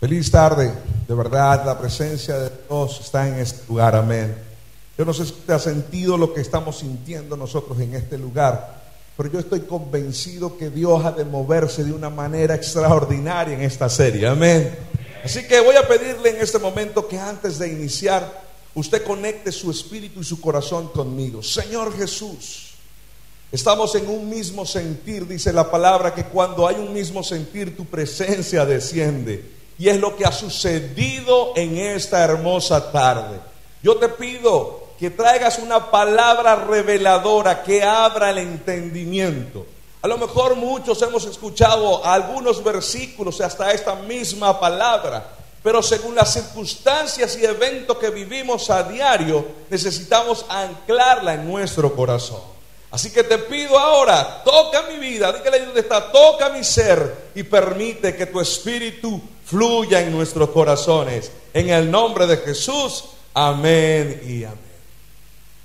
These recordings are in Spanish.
Feliz tarde, de verdad, la presencia de Dios está en este lugar, amén. Yo no sé si usted ha sentido lo que estamos sintiendo nosotros en este lugar, pero yo estoy convencido que Dios ha de moverse de una manera extraordinaria en esta serie, amén. Así que voy a pedirle en este momento que antes de iniciar, usted conecte su espíritu y su corazón conmigo. Señor Jesús, estamos en un mismo sentir, dice la palabra, que cuando hay un mismo sentir, tu presencia desciende. Y es lo que ha sucedido en esta hermosa tarde. Yo te pido que traigas una palabra reveladora que abra el entendimiento. A lo mejor muchos hemos escuchado algunos versículos hasta esta misma palabra, pero según las circunstancias y eventos que vivimos a diario, necesitamos anclarla en nuestro corazón. Así que te pido ahora, toca mi vida, dígale donde está, toca mi ser y permite que tu espíritu fluya en nuestros corazones. En el nombre de Jesús, amén y amén.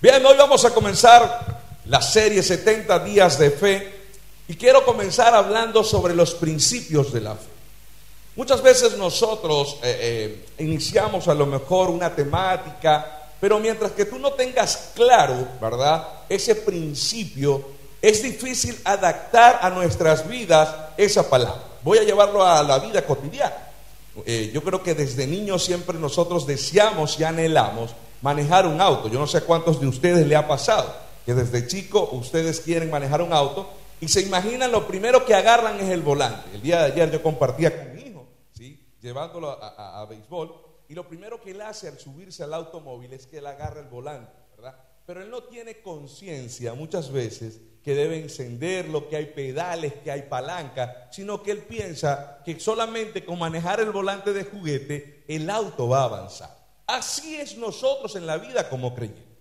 Bien, hoy vamos a comenzar la serie 70 días de fe y quiero comenzar hablando sobre los principios de la fe. Muchas veces nosotros eh, eh, iniciamos a lo mejor una temática, pero mientras que tú no tengas claro, ¿verdad? Ese principio, es difícil adaptar a nuestras vidas esa palabra. Voy a llevarlo a la vida cotidiana. Eh, yo creo que desde niños siempre nosotros deseamos y anhelamos manejar un auto. Yo no sé cuántos de ustedes le ha pasado que desde chico ustedes quieren manejar un auto y se imaginan lo primero que agarran es el volante. El día de ayer yo compartía con mi hijo, ¿sí? llevándolo a, a béisbol, y lo primero que él hace al subirse al automóvil es que él agarra el volante, ¿verdad? Pero él no tiene conciencia muchas veces que debe encenderlo, que hay pedales, que hay palanca, sino que él piensa que solamente con manejar el volante de juguete el auto va a avanzar. Así es nosotros en la vida como creyentes.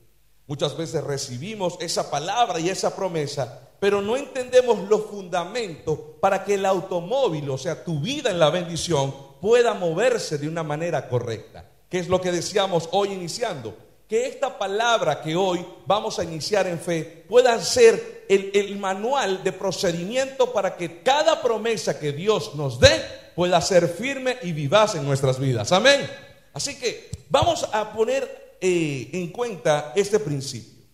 Muchas veces recibimos esa palabra y esa promesa, pero no entendemos los fundamentos para que el automóvil, o sea, tu vida en la bendición, pueda moverse de una manera correcta. ¿Qué es lo que decíamos hoy iniciando? que esta palabra que hoy vamos a iniciar en fe pueda ser el, manual de procedimiento para que cada promesa que Dios nos dé pueda ser firme y vivaz en nuestras vidas. Amén. Así que vamos a poner eh, en cuenta este principio.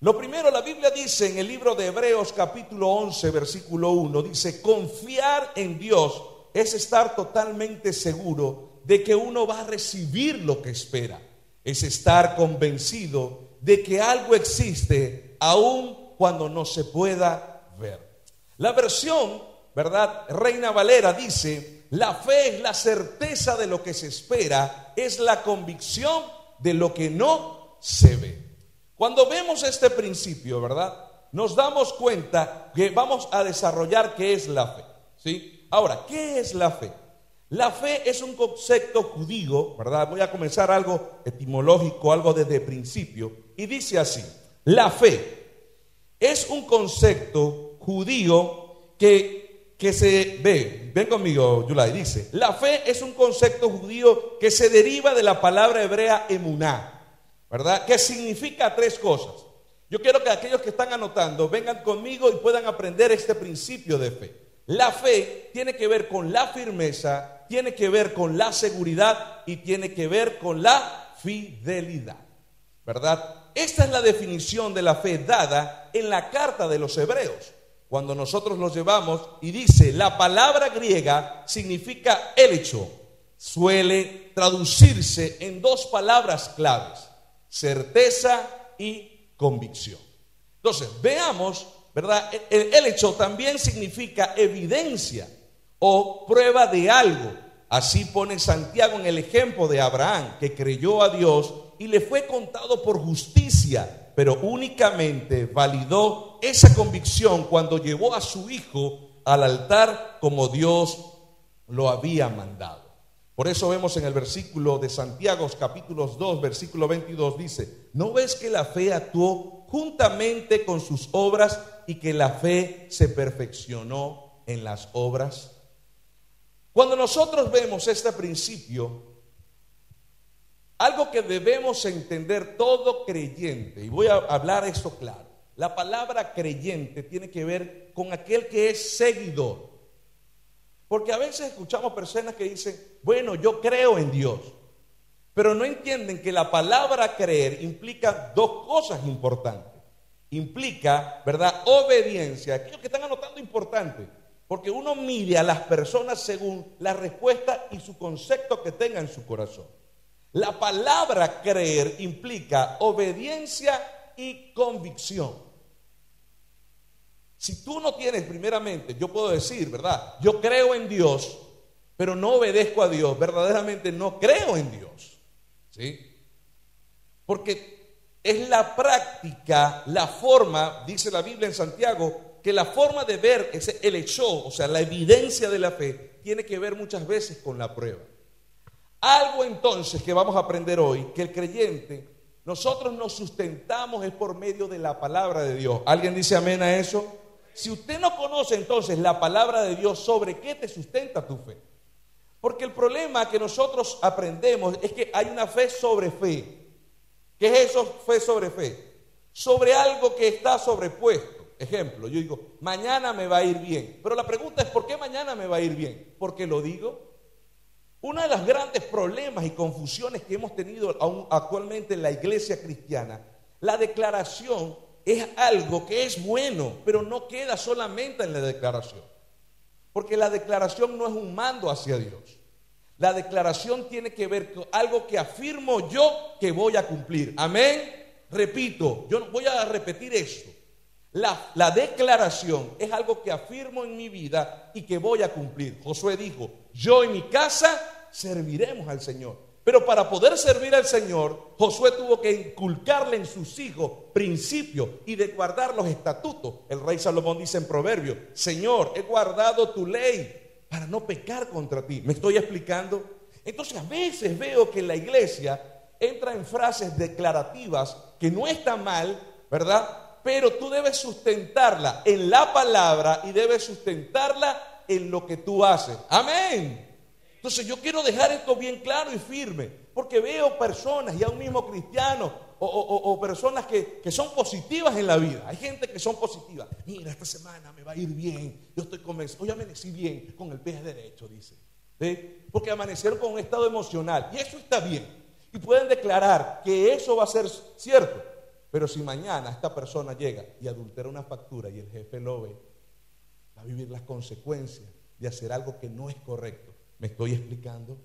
Lo primero, la Biblia dice en el libro de Hebreos capítulo 11, versículo 1, dice, confiar en Dios es estar totalmente seguro de que uno va a recibir lo que espera es estar convencido de que algo existe aun cuando no se pueda ver. La versión, ¿verdad? Reina Valera dice, la fe es la certeza de lo que se espera, es la convicción de lo que no se ve. Cuando vemos este principio, ¿verdad? Nos damos cuenta que vamos a desarrollar qué es la fe, ¿sí? Ahora, ¿qué es la fe? La fe es un concepto judío, ¿verdad? Voy a comenzar algo etimológico, algo desde principio, y dice así, la fe es un concepto judío que, que se ve, ven conmigo, Yulai, dice, la fe es un concepto judío que se deriva de la palabra hebrea emuná, ¿verdad? Que significa tres cosas. Yo quiero que aquellos que están anotando vengan conmigo y puedan aprender este principio de fe. La fe tiene que ver con la firmeza, tiene que ver con la seguridad y tiene que ver con la fidelidad. ¿Verdad? Esta es la definición de la fe dada en la carta de los hebreos. Cuando nosotros los llevamos y dice, la palabra griega significa el hecho, suele traducirse en dos palabras claves, certeza y convicción. Entonces, veamos, ¿verdad? El, hecho también significa evidencia o prueba de algo. Así pone Santiago en el ejemplo de Abraham, que creyó a Dios y le fue contado por justicia, pero únicamente validó esa convicción cuando llevó a su hijo al altar como Dios lo había mandado. Por eso vemos en el versículo de Santiago capítulos 2, versículo 22 dice, ¿no ves que la fe actuó juntamente con sus obras y que la fe se perfeccionó en las obras? Cuando nosotros vemos este principio, algo que debemos entender todo creyente, y voy a hablar esto claro, la palabra creyente tiene que ver con aquel que es seguidor. Porque a veces escuchamos personas que dicen, bueno, yo creo en Dios, pero no entienden que la palabra creer implica dos cosas importantes. Implica, ¿verdad? Obediencia. Aquellos que están anotando importante, porque uno mide a las personas según la respuesta y su concepto que tenga en su corazón. La palabra creer implica obediencia y convicción. Si tú no tienes primeramente, yo puedo decir, ¿verdad? Yo creo en Dios, pero no obedezco a Dios, verdaderamente no creo en Dios. ¿Sí? Porque es la práctica, la forma, dice la Biblia en Santiago, que la forma de ver ese, el hecho, o sea, la evidencia de la fe, tiene que ver muchas veces con la prueba. Algo entonces que vamos a aprender hoy, que el creyente, nosotros nos sustentamos es por medio de la palabra de Dios. ¿Alguien dice amén a eso? Si usted no conoce entonces la palabra de Dios, ¿sobre qué te sustenta tu fe? Porque el problema que nosotros aprendemos es que hay una fe sobre fe. ¿Qué es eso, fe sobre fe? Sobre algo que está sobrepuesto. Ejemplo, yo digo, mañana me va a ir bien. Pero la pregunta es, ¿por qué mañana me va a ir bien? ¿Porque lo digo? Uno de los grandes problemas y confusiones que hemos tenido actualmente en la iglesia cristiana, la declaración es algo que es bueno, pero no queda solamente en la declaración. Porque la declaración no es un mando hacia Dios. La declaración tiene que ver con algo que afirmo yo que voy a cumplir. Amén. Repito, yo voy a repetir esto. La, la, declaración es algo que afirmo en mi vida y que voy a cumplir. Josué dijo, yo y mi casa serviremos al Señor. Pero para poder servir al Señor, Josué tuvo que inculcarle en sus hijos principios y de guardar los estatutos. El rey Salomón dice en Proverbio, Señor, he guardado tu ley para no pecar contra ti. ¿Me estoy explicando? Entonces a veces veo que la iglesia entra en frases declarativas que no está mal, ¿verdad? Pero tú debes sustentarla en la palabra y debes sustentarla en lo que tú haces. Amén. Entonces yo quiero dejar esto bien claro y firme, porque veo personas, y un mismo cristiano o, personas que, son positivas en la vida. Hay gente que son positivas. Mira, esta semana me va a ir bien. Yo estoy convencido. Hoy amanecí bien con el pie derecho, dice. Porque amanecieron con un estado emocional. Y eso está bien. Y pueden declarar que eso va a ser cierto. Pero si mañana esta persona llega y adultera una factura y el jefe lo ve, va a vivir las consecuencias de hacer algo que no es correcto. ¿Me estoy explicando?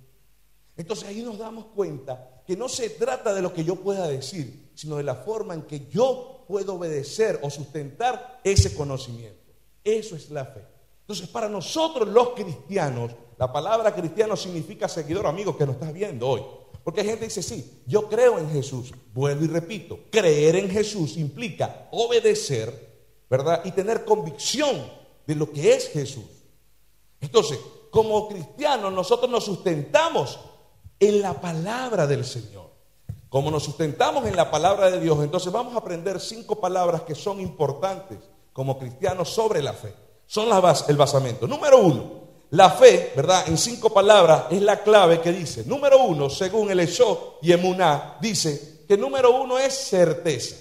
Entonces ahí nos damos cuenta que no se trata de lo que yo pueda decir, sino de la forma en que yo puedo obedecer o sustentar ese conocimiento. Eso es la fe. Entonces para nosotros los cristianos, la palabra cristiano significa seguidor, amigo, que nos estás viendo hoy. Porque hay gente que dice, sí, yo creo en Jesús. Vuelvo y repito, creer en Jesús implica obedecer, ¿verdad? Y tener convicción de lo que es Jesús. Entonces, como cristianos nosotros nos sustentamos en la palabra del Señor. Como nos sustentamos en la palabra de Dios, entonces vamos a aprender cinco palabras que son importantes como cristianos sobre la fe. Son las el basamento. Número uno, la fe, ¿verdad? En cinco palabras es la clave que dice. Número uno, según el y Emuná, dice que número uno es certeza.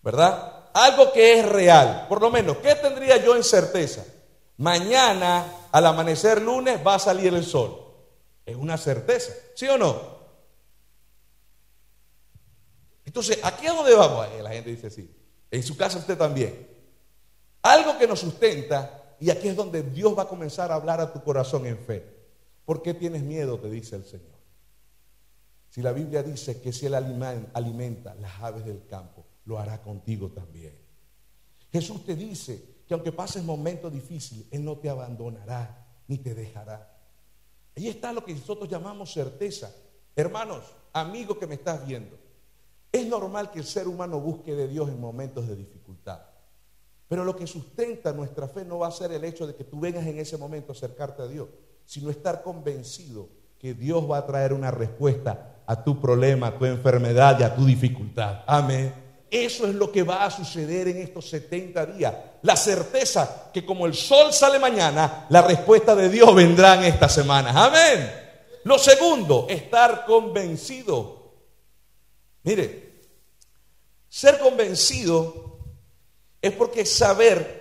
¿Verdad? Algo que es real. Por lo menos, ¿qué tendría yo en certeza? mañana al amanecer lunes va a salir el sol. Es una certeza, ¿sí o no? Entonces, ¿aquí a dónde vamos? Eh, la gente dice sí. En su casa usted también. Algo que nos sustenta, y aquí es donde Dios va a comenzar a hablar a tu corazón en fe. ¿Por qué tienes miedo? Te dice el Señor. Si la Biblia dice que si Él alimenta las aves del campo, lo hará contigo también. Jesús te dice que aunque pases momentos difíciles, Él no te abandonará ni te dejará. Ahí está lo que nosotros llamamos certeza. Hermanos, amigos que me estás viendo, es normal que el ser humano busque de Dios en momentos de dificultad. Pero lo que sustenta nuestra fe no va a ser el hecho de que tú vengas en ese momento a acercarte a Dios, sino estar convencido que Dios va a traer una respuesta a tu problema, a tu enfermedad y a tu dificultad. Amén. Eso es lo que va a suceder en estos 70 días. La certeza que como el sol sale mañana, la respuesta de Dios vendrá en esta semana. Amén. Lo segundo, estar convencido. Mire, ser convencido es porque saber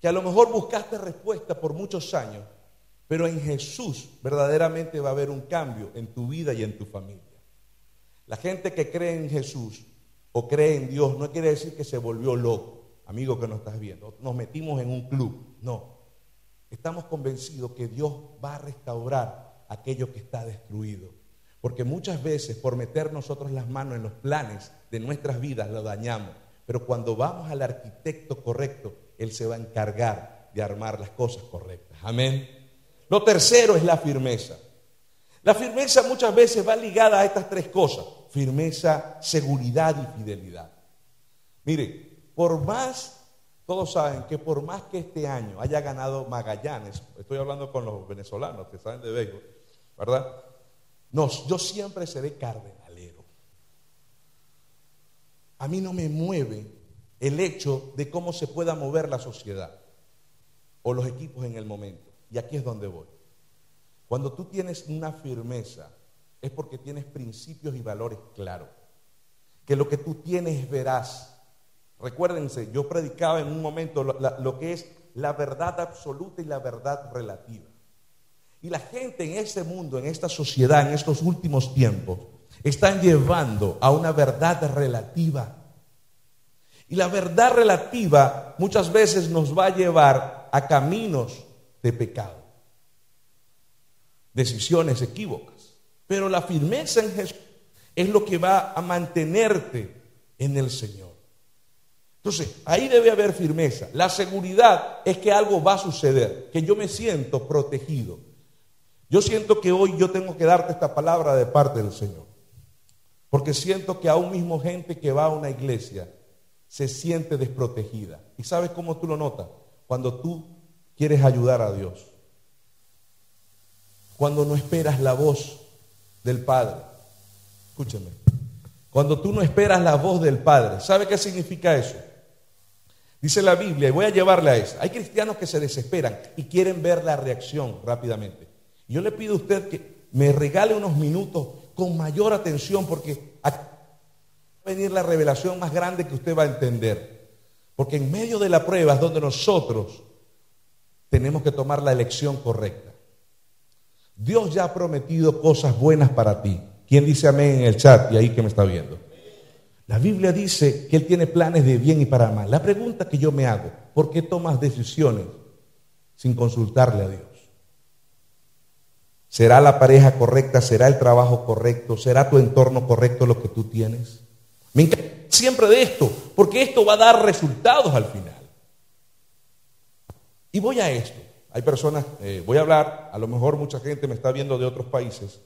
que a lo mejor buscaste respuesta por muchos años, pero en Jesús verdaderamente va a haber un cambio en tu vida y en tu familia. La gente que cree en Jesús o cree en Dios no quiere decir que se volvió loco, amigo que nos estás viendo. Nos metimos en un club. No. Estamos convencidos que Dios va a restaurar aquello que está destruido. Porque muchas veces por meter nosotros las manos en los planes de nuestras vidas lo dañamos. Pero cuando vamos al arquitecto correcto, Él se va a encargar de armar las cosas correctas. Amén. Lo tercero es la firmeza. La firmeza muchas veces va ligada a estas tres cosas. Firmeza, seguridad y fidelidad. Mire, por más, todos saben que por más que este año haya ganado Magallanes, estoy hablando con los venezolanos que saben de béisbol, ¿verdad? No, yo siempre seré cardenalero. A mí no me mueve el hecho de cómo se pueda mover la sociedad o los equipos en el momento. Y aquí es donde voy. Cuando tú tienes una firmeza, es porque tienes principios y valores claros. Que lo que tú tienes es veraz. Recuérdense, yo predicaba en un momento lo, lo, que es la verdad absoluta y la verdad relativa. Y la gente en este mundo, en esta sociedad, en estos últimos tiempos, están llevando a una verdad relativa. Y la verdad relativa muchas veces nos va a llevar a caminos de pecado decisiones equívocas. Pero la firmeza en Jesús es lo que va a mantenerte en el Señor. Entonces, ahí debe haber firmeza. La seguridad es que algo va a suceder, que yo me siento protegido. Yo siento que hoy yo tengo que darte esta palabra de parte del Señor. Porque siento que aún mismo gente que va a una iglesia se siente desprotegida. ¿Y sabes cómo tú lo notas? Cuando tú quieres ayudar a Dios cuando no esperas la voz del Padre. Escúchame. Cuando tú no esperas la voz del Padre. ¿Sabe qué significa eso? Dice la Biblia, y voy a llevarle a eso. Hay cristianos que se desesperan y quieren ver la reacción rápidamente. Yo le pido a usted que me regale unos minutos con mayor atención porque va a venir la revelación más grande que usted va a entender. Porque en medio de la prueba es donde nosotros tenemos que tomar la elección correcta. Dios ya ha prometido cosas buenas para ti. ¿Quién dice amén en el chat y ahí que me está viendo? La Biblia dice que Él tiene planes de bien y para mal. La pregunta que yo me hago, ¿por qué tomas decisiones sin consultarle a Dios? ¿Será la pareja correcta? ¿Será el trabajo correcto? ¿Será tu entorno correcto lo que tú tienes? Me encanta siempre de esto, porque esto va a dar resultados al final. Y voy a esto. Hay personas, eh, voy a hablar, a lo mejor mucha gente me está viendo de otros países,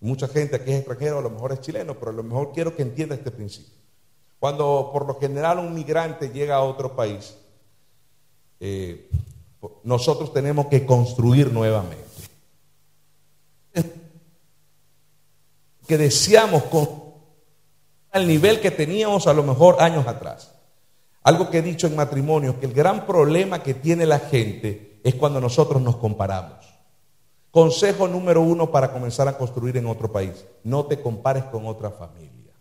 mucha gente aquí es extranjero, a lo mejor es chileno, pero a lo mejor quiero que entienda este principio. Cuando por lo general un migrante llega a otro país, eh, nosotros tenemos que construir nuevamente. Que deseamos con al nivel que teníamos a lo mejor años atrás. Algo que he dicho en matrimonio, que el gran problema que tiene la gente es cuando nosotros nos comparamos. Consejo número uno para comenzar a construir en otro país, no te compares con otra familia.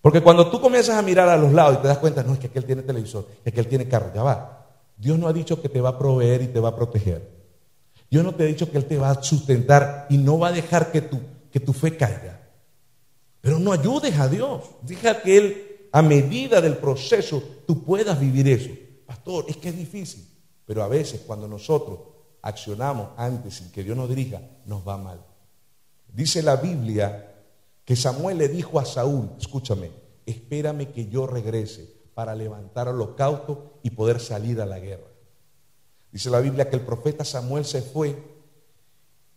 Porque cuando tú comienzas a mirar a los lados y te das cuenta, no, es que aquel tiene televisor, es que él tiene carro, ya va. Dios no ha dicho que te va a proveer y te va a proteger. Dios no te ha dicho que Él te va a sustentar y no va a dejar que tu, que tu fe caiga. Pero no ayudes a Dios. Deja que Él, a medida del proceso, tú puedas vivir eso. Pastor, es que es difícil. Pero a veces cuando nosotros accionamos antes sin que Dios nos dirija, nos va mal. Dice la Biblia que Samuel le dijo a Saúl, escúchame, espérame que yo regrese para levantar holocausto y poder salir a la guerra. Dice la Biblia que el profeta Samuel se fue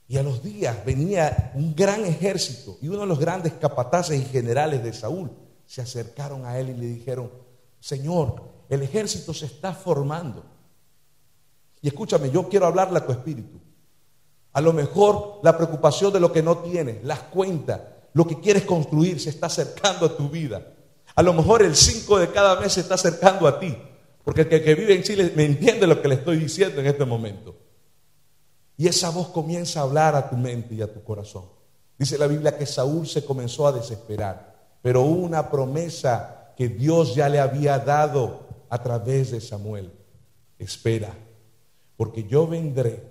y a los días venía un gran ejército y uno de los grandes capataces y generales de Saúl se acercaron a él y le dijeron, Señor, el ejército se está formando. Y escúchame, yo quiero hablarle a tu espíritu. A lo mejor la preocupación de lo que no tienes, las cuentas, lo que quieres construir se está acercando a tu vida. A lo mejor el 5 de cada mes se está acercando a ti. Porque el que, vive en Chile me entiende lo que le estoy diciendo en este momento. Y esa voz comienza a hablar a tu mente y a tu corazón. Dice la Biblia que Saúl se comenzó a desesperar. Pero hubo una promesa que Dios ya le había dado a través de Samuel. espera, porque yo vendré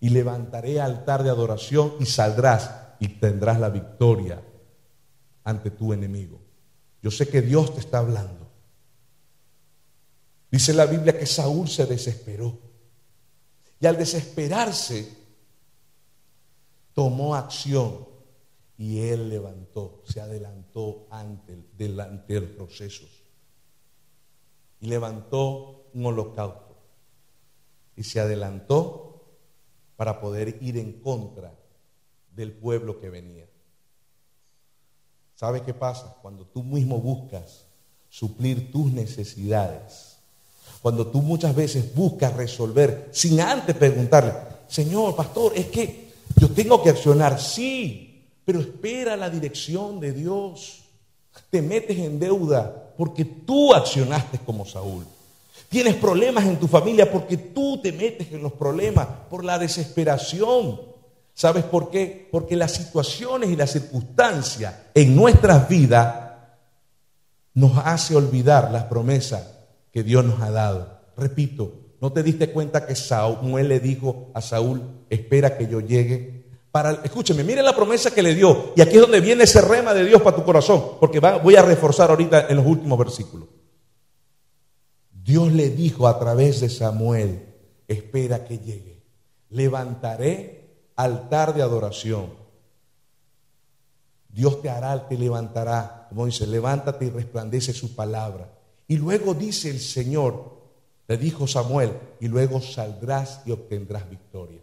y levantaré altar de adoración y saldrás y tendrás la victoria ante tu enemigo. Yo sé que Dios te está hablando. Dice la Biblia que Saúl se desesperó. Y al desesperarse, tomó acción y él levantó, se adelantó ante, delante de los procesos. Y levantó un holocausto. Y se adelantó para poder ir en contra del pueblo que venía. ¿Sabe qué pasa? Cuando tú mismo buscas suplir tus necesidades, cuando tú muchas veces buscas resolver sin antes preguntarle, Señor, pastor, es que yo tengo que accionar, sí, pero espera la dirección de Dios. Te metes en deuda porque tú accionaste como Saúl. Tienes problemas en tu familia porque tú te metes en los problemas por la desesperación. ¿Sabes por qué? Porque las situaciones y las circunstancias en nuestras vidas nos hace olvidar las promesas que Dios nos ha dado. Repito, ¿no te diste cuenta que Samuel le dijo a Saúl, espera que yo llegue? Para, escúcheme, mire la promesa que le dio. Y aquí es donde viene ese rema de Dios para tu corazón, porque voy a reforzar ahorita en los últimos versículos. Dios le dijo a través de Samuel, espera que llegue. Levantaré altar de adoración. Dios te hará, te levantará, como dice, levántate y resplandece su palabra. Y luego dice el Señor, le dijo Samuel, y luego saldrás y obtendrás victoria.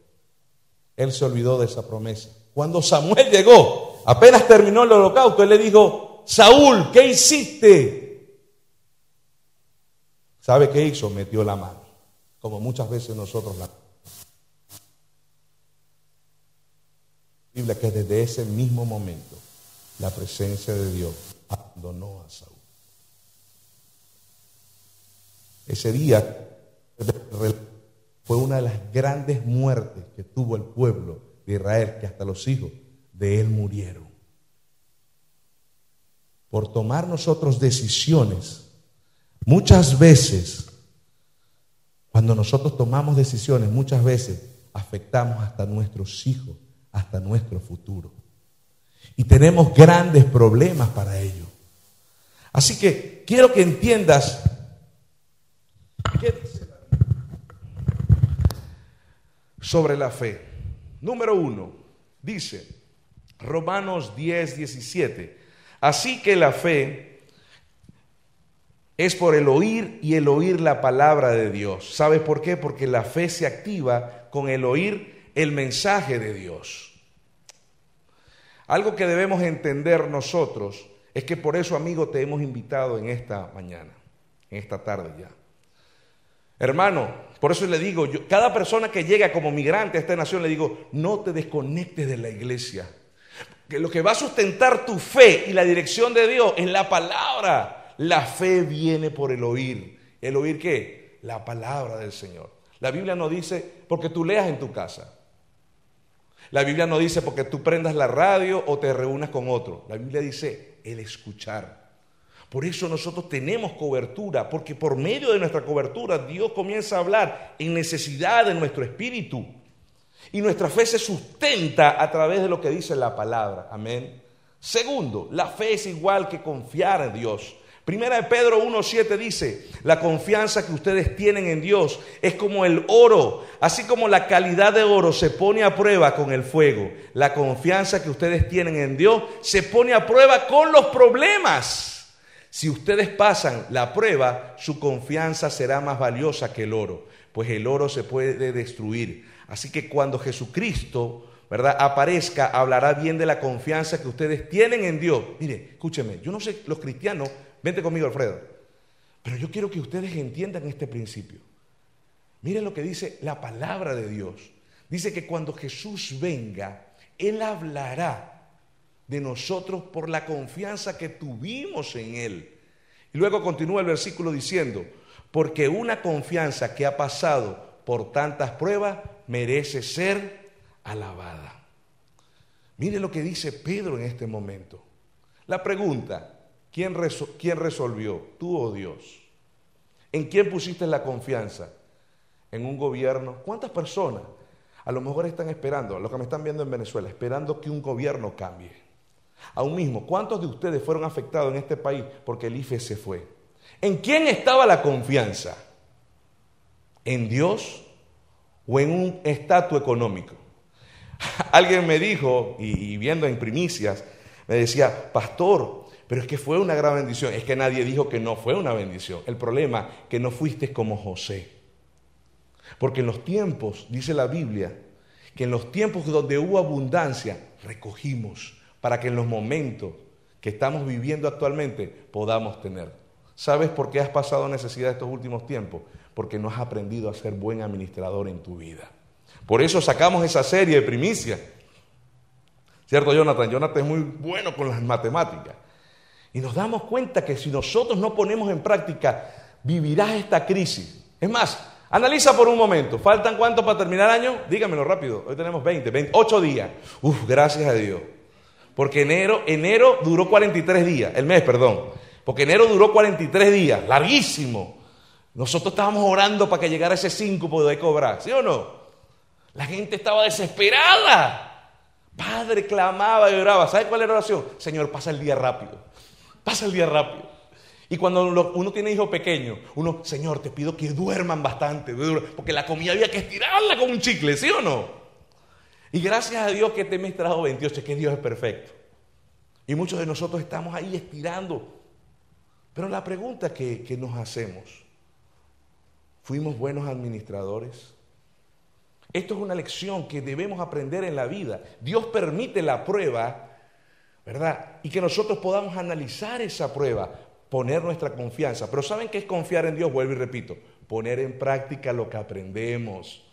Él se olvidó de esa promesa. Cuando Samuel llegó, apenas terminó el holocausto, él le dijo, Saúl, ¿qué hiciste? ¿Sabe qué hizo? Metió la mano, como muchas veces nosotros la que desde ese mismo momento la presencia de Dios abandonó a Saúl. Ese día fue una de las grandes muertes que tuvo el pueblo de Israel, que hasta los hijos de él murieron. Por tomar nosotros decisiones, muchas veces, cuando nosotros tomamos decisiones, muchas veces afectamos hasta nuestros hijos hasta nuestro futuro. Y tenemos grandes problemas para ello. Así que quiero que entiendas qué dice sobre la fe. Número uno, dice Romanos 10, 17. Así que la fe es por el oír y el oír la palabra de Dios. ¿Sabes por qué? Porque la fe se activa con el oír el mensaje de Dios. Algo que debemos entender nosotros es que por eso, amigo, te hemos invitado en esta mañana, en esta tarde ya. Hermano, por eso le digo, cada persona que llega como migrante a esta nación, le digo, no te desconectes de la iglesia. Que lo que va a sustentar tu fe y la dirección de Dios es la palabra. La fe viene por el oír. ¿El oír qué? La palabra del Señor. La Biblia no dice porque tú leas en tu casa. La Biblia no dice porque tú prendas la radio o te reúnas con otro. La Biblia dice el escuchar. Por eso nosotros tenemos cobertura, porque por medio de nuestra cobertura Dios comienza a hablar en necesidad de nuestro espíritu. Y nuestra fe se sustenta a través de lo que dice la palabra. Amén. Segundo, la fe es igual que confiar en Dios. Primera de Pedro 1.7 dice, la confianza que ustedes tienen en Dios es como el oro, así como la calidad de oro se pone a prueba con el fuego. La confianza que ustedes tienen en Dios se pone a prueba con los problemas. Si ustedes pasan la prueba, su confianza será más valiosa que el oro, pues el oro se puede destruir. Así que cuando Jesucristo ¿verdad? aparezca, hablará bien de la confianza que ustedes tienen en Dios. Mire, escúcheme, yo no sé, los cristianos Vente conmigo, Alfredo. Pero yo quiero que ustedes entiendan este principio. Miren lo que dice la palabra de Dios. Dice que cuando Jesús venga, Él hablará de nosotros por la confianza que tuvimos en Él. Y luego continúa el versículo diciendo, porque una confianza que ha pasado por tantas pruebas merece ser alabada. Mire lo que dice Pedro en este momento. La pregunta, ¿Quién, resolvió? ¿Tú o Dios? ¿En quién pusiste la confianza? en un gobierno? ¿Cuántas personas a lo mejor están esperando, los que me están viendo en Venezuela, esperando que un gobierno cambie? Aún mismo, ¿cuántos de ustedes fueron afectados en este país porque el IFE se fue? ¿En quién estaba la confianza? ¿En Dios o en un estatus económico? Alguien me dijo, y, viendo en primicias, me decía, pastor, pero es que fue una gran bendición. Es que nadie dijo que no fue una bendición. El problema que no fuiste como José. Porque en los tiempos, dice la Biblia, que en los tiempos donde hubo abundancia, recogimos para que en los momentos que estamos viviendo actualmente podamos tener. ¿Sabes por qué has pasado necesidad estos últimos tiempos? Porque no has aprendido a ser buen administrador en tu vida. Por eso sacamos esa serie de primicias. ¿Cierto, Jonathan? Jonathan es muy bueno con las matemáticas. Y nos damos cuenta que si nosotros no ponemos en práctica, vivirás esta crisis. Es más, analiza por un momento. ¿Faltan cuánto para terminar el año? Dígamelo rápido. Hoy tenemos 20, 28 días. Uf, gracias a Dios. Porque enero, enero duró 43 días, el mes, perdón. Porque enero duró 43 días, larguísimo. Nosotros estábamos orando para que llegara ese 5 para poder cobrar, ¿sí o no? La gente estaba desesperada. Padre clamaba y oraba. ¿Sabe cuál era la oración? Señor, pasa el día rápido. Pasa el día rápido. Y cuando uno tiene hijos pequeños, uno, Señor, te pido que duerman bastante, porque la comida había que estirarla con un chicle, ¿sí o no? Y gracias a Dios que este mes trajo 28, que Dios es perfecto. Y muchos de nosotros estamos ahí estirando. Pero la pregunta que, que nos hacemos, ¿fuimos buenos administradores? Esto es una lección que debemos aprender en la vida. Dios permite la prueba, ¿verdad? Y que nosotros podamos analizar esa prueba, poner nuestra confianza. Pero ¿saben qué es confiar en Dios? Vuelvo y repito, poner en práctica lo que aprendemos.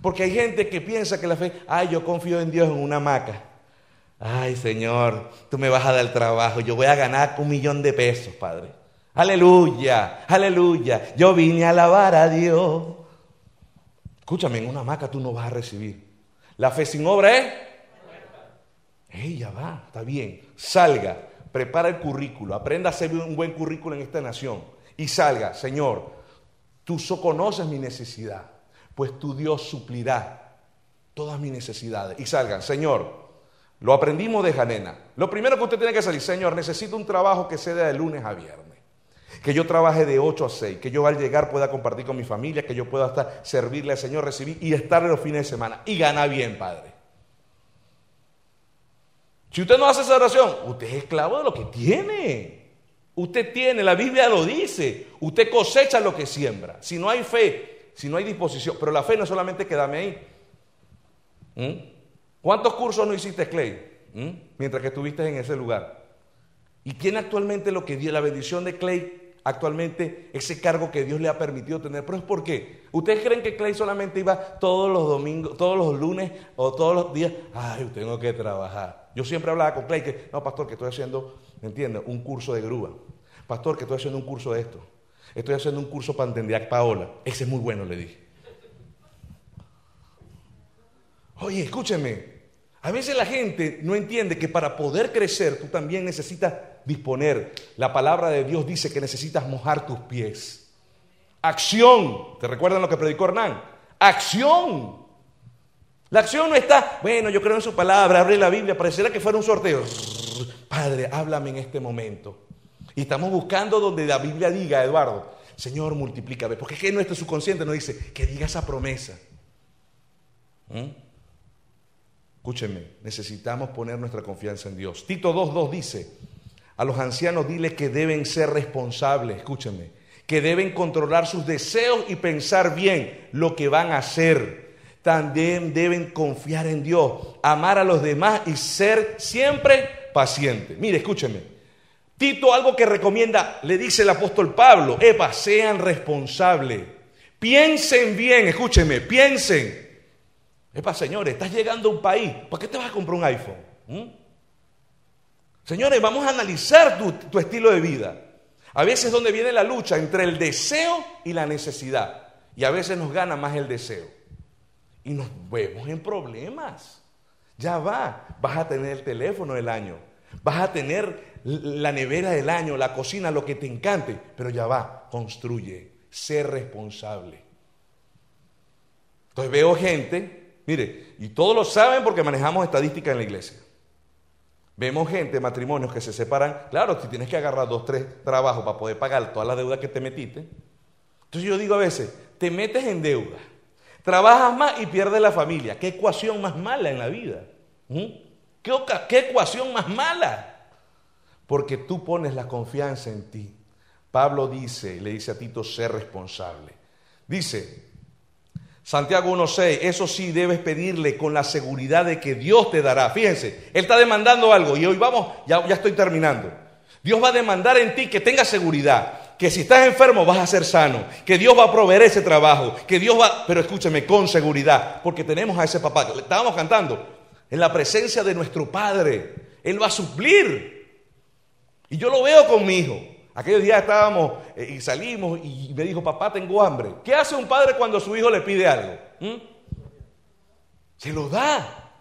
Porque hay gente que piensa que la fe, ay, yo confío en Dios en una hamaca. Ay, Señor, tú me vas a dar trabajo, yo voy a ganar un millón de pesos, Padre. Aleluya, aleluya. Yo vine a alabar a Dios. Escúchame, en una hamaca tú no vas a recibir. La fe sin obra es. Ella va, está bien. Salga, prepara el currículo, aprenda a hacer un buen currículo en esta nación. Y salga, Señor, tú conoces mi necesidad pues tu Dios suplirá todas mis necesidades. Y salgan, Señor, lo aprendimos de Janena. Lo primero que usted tiene que salir, Señor, necesito un trabajo que sea de lunes a viernes. Que yo trabaje de 8 a 6, que yo al llegar pueda compartir con mi familia, que yo pueda estar, servirle al Señor, recibir y estar los fines de semana. Y gana bien, Padre. Si usted no hace esa oración, usted es esclavo de lo que tiene. Usted tiene, la Biblia lo dice, usted cosecha lo que siembra. Si no hay fe, si no hay disposición. Pero la fe no es solamente quedarme ahí. ¿Mm? ¿Cuántos cursos no hiciste, Clay? ¿Mm? Mientras que estuviste en ese lugar. ¿Y quién actualmente lo que dio la bendición de Clay? Actualmente ese cargo que Dios le ha permitido tener. Pero es por qué. ¿Ustedes creen que Clay solamente iba todos los domingos, todos los lunes o todos los días? Ay, tengo que trabajar. Yo siempre hablaba con Clay que, no, pastor, que estoy haciendo, ¿me entiendes? Un curso de grúa. Pastor, que estoy haciendo un curso de esto. Estoy haciendo un curso para entender Paola. Ese es muy bueno, le dije. Oye, escúcheme. A veces la gente no entiende que para poder crecer tú también necesitas disponer. La palabra de Dios dice que necesitas mojar tus pies. Acción. ¿Te recuerdan lo que predicó Hernán? Acción. La acción no está, bueno, yo creo en su palabra, abre la Biblia, pareciera que fuera un sorteo. Padre, háblame en este momento. Y estamos buscando donde la Biblia diga, Eduardo, Señor, multiplícame. Porque es que nuestro subconsciente nos dice que diga esa promesa. ¿Mm? Escúchenme, necesitamos poner nuestra confianza en Dios. Tito 2.2 dice, a los ancianos dile que deben ser responsables, escúchenme, que deben controlar sus deseos y pensar bien lo que van a hacer. También deben confiar en Dios, amar a los demás y ser siempre pacientes. Mire, escúchenme, Tito algo que recomienda, le dice el apóstol Pablo, epa, sean responsables. Piensen bien, escúchenme, piensen. Epa, señores, estás llegando a un país, ¿para qué te vas a comprar un iPhone? ¿Mm? Señores, vamos a analizar tu, tu estilo de vida. A veces es donde viene la lucha entre el deseo y la necesidad. Y a veces nos gana más el deseo. Y nos vemos en problemas. Ya va, vas a tener el teléfono del año, vas a tener la nevera del año, la cocina, lo que te encante, pero ya va, construye, sé responsable. Entonces veo gente, mire, y todos lo saben porque manejamos estadística en la iglesia. Vemos gente, matrimonios que se separan. Claro, si tienes que agarrar dos, tres trabajos para poder pagar toda la deuda que te metiste. Entonces yo digo a veces, te metes en deuda, trabajas más y pierdes la familia. ¿Qué ecuación más mala en la vida? ¿Mm? ¿Qué, ¿Qué ecuación más mala? Porque tú pones la confianza en ti. Pablo dice, le dice a Tito, ser responsable. Dice, Santiago 1.6, eso sí debes pedirle con la seguridad de que Dios te dará. Fíjense, Él está demandando algo y hoy vamos, ya, ya estoy terminando. Dios va a demandar en ti que tengas seguridad, que si estás enfermo vas a ser sano, que Dios va a proveer ese trabajo, que Dios va, pero escúchame, con seguridad, porque tenemos a ese papá, le estábamos cantando, en la presencia de nuestro Padre, Él va a suplir. Y yo lo veo con mi hijo. Aquellos días estábamos eh, y salimos y me dijo, papá, tengo hambre. ¿Qué hace un padre cuando su hijo le pide algo? ¿Mm? Se lo da.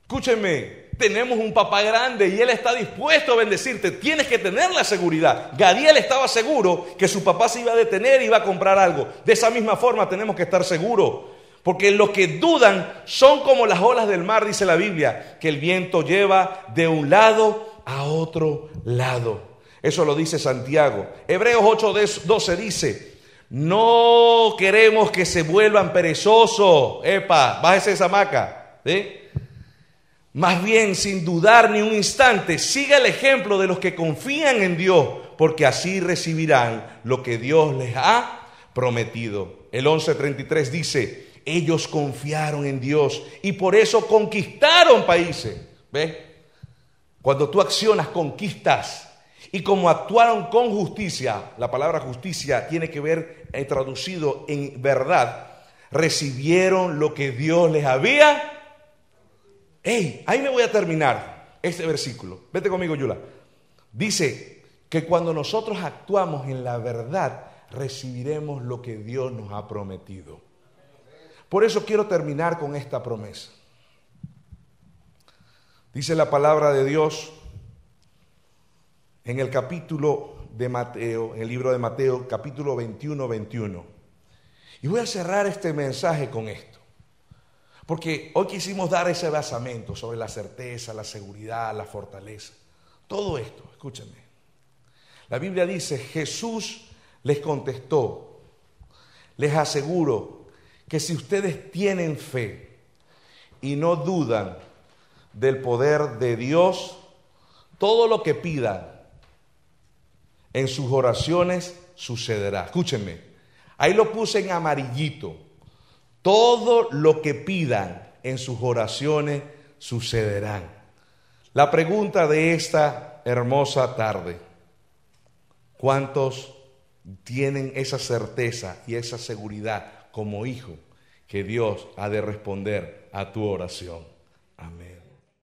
Escúchenme, tenemos un papá grande y él está dispuesto a bendecirte. Tienes que tener la seguridad. Gadiel estaba seguro que su papá se iba a detener y iba a comprar algo. De esa misma forma tenemos que estar seguros. Porque los que dudan son como las olas del mar, dice la Biblia, que el viento lleva de un lado a otro lado. Eso lo dice Santiago. Hebreos 8:12 dice, no queremos que se vuelvan perezosos. Epa, bájese esa maca. Más bien, sin dudar ni un instante, siga el ejemplo de los que confían en Dios, porque así recibirán lo que Dios les ha prometido. El 11:33 dice, ellos confiaron en Dios y por eso conquistaron países. ¿Ves? Cuando tú accionas, conquistas. Y como actuaron con justicia, la palabra justicia tiene que ver eh, traducido en verdad, recibieron lo que Dios les había. ¡Ey! Ahí me voy a terminar este versículo. Vete conmigo, Yula. Dice que cuando nosotros actuamos en la verdad, recibiremos lo que Dios nos ha prometido. Por eso quiero terminar con esta promesa. Dice la palabra de Dios en el capítulo de Mateo, en el libro de Mateo, capítulo 21, 21. Y voy a cerrar este mensaje con esto. Porque hoy quisimos dar ese basamento sobre la certeza, la seguridad, la fortaleza. Todo esto, escúchenme. La Biblia dice, Jesús les contestó, les aseguro que si ustedes tienen fe y no dudan del poder de Dios, todo lo que pidan en sus oraciones sucederá. Escúchenme, ahí lo puse en amarillito. Todo lo que pidan en sus oraciones sucederán. La pregunta de esta hermosa tarde, ¿cuántos tienen esa certeza y esa seguridad como hijo que Dios ha de responder a tu oración?